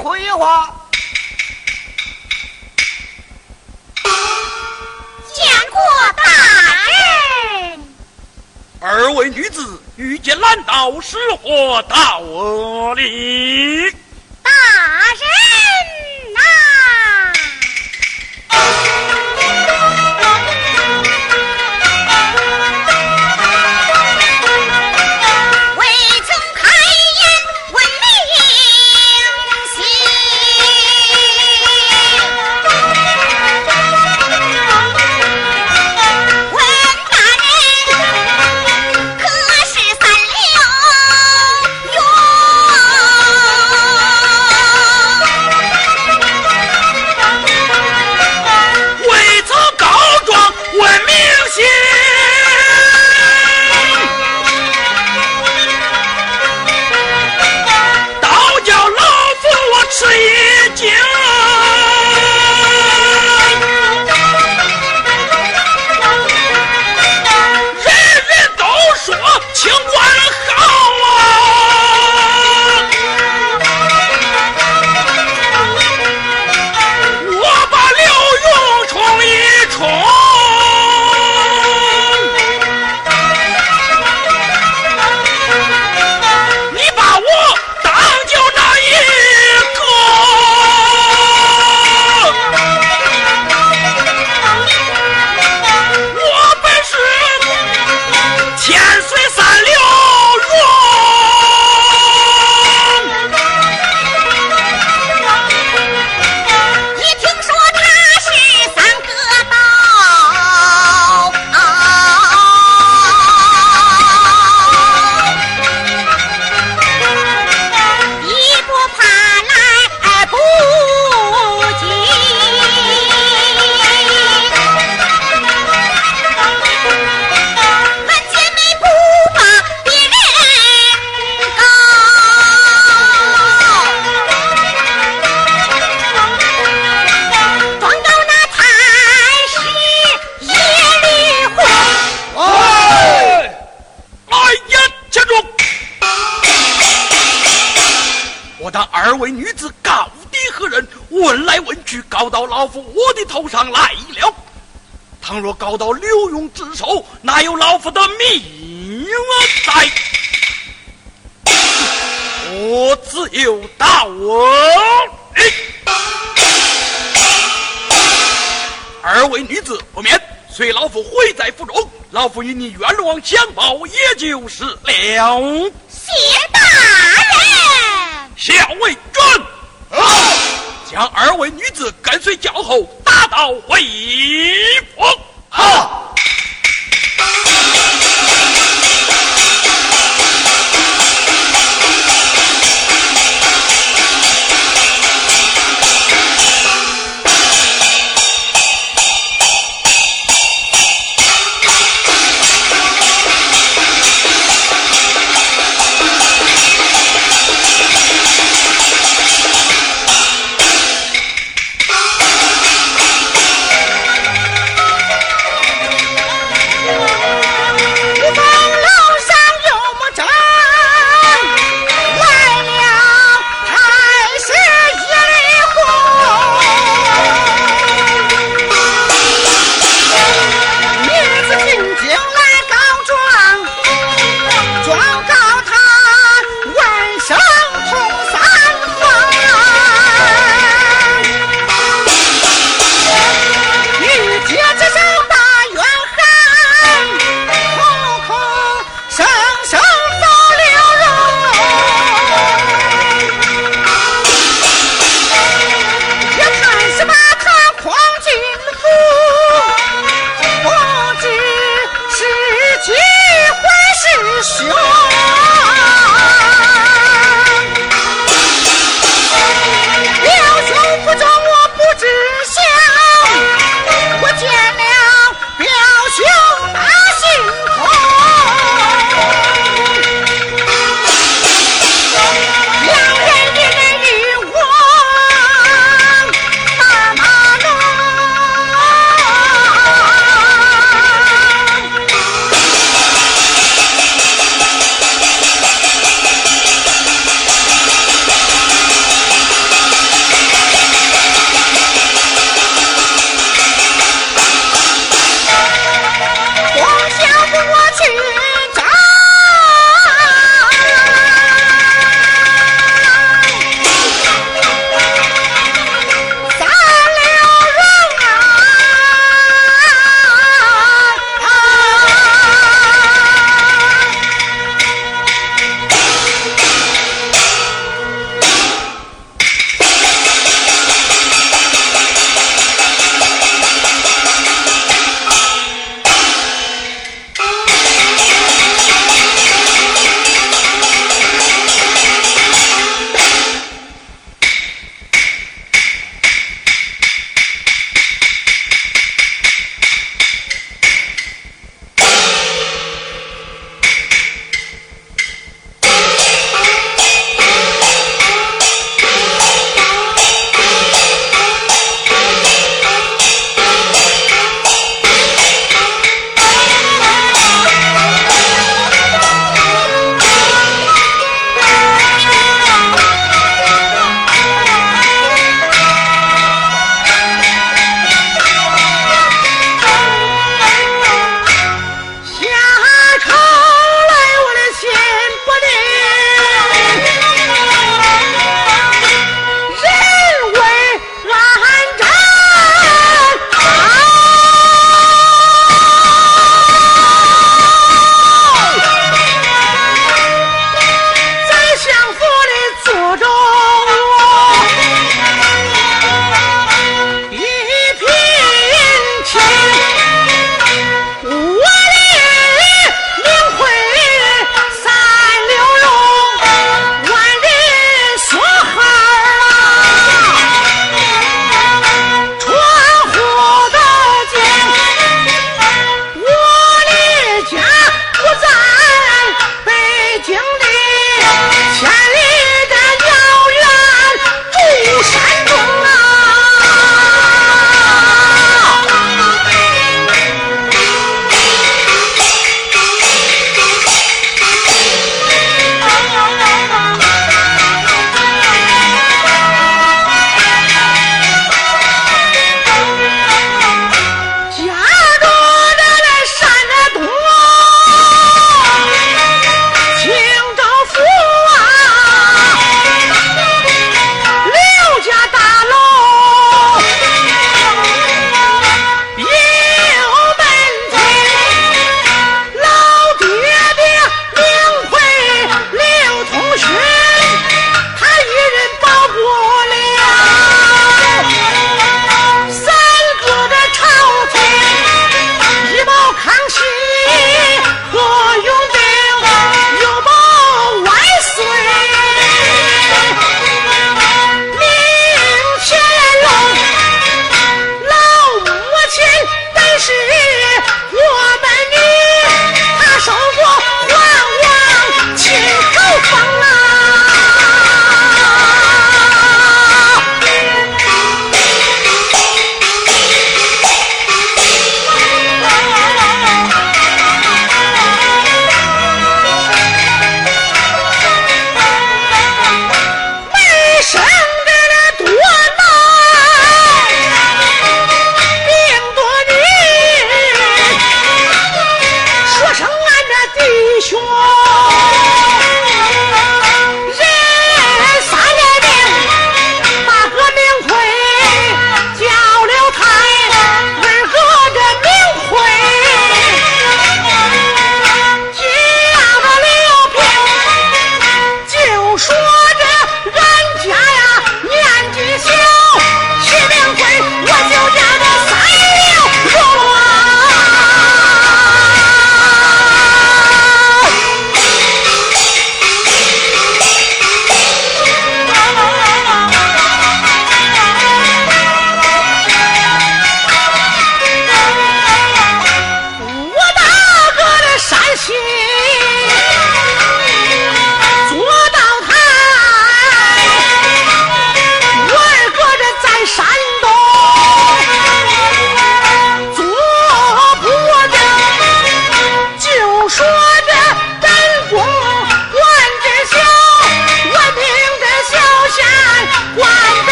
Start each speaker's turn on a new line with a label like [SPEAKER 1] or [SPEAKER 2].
[SPEAKER 1] 轿前回话。
[SPEAKER 2] 见过大人。
[SPEAKER 3] 二位女子遇见难道是何道理？二位女子到底何人？问来问去，告到老夫我的头上来了。倘若告到刘墉之手，哪有老夫的命？在，我自有道理。二位女子不免，随老夫回在府中，老夫与你冤枉相报，也就是了。
[SPEAKER 2] 谢大人。
[SPEAKER 3] 校尉准，将二位女子跟随教后打到魏府。好。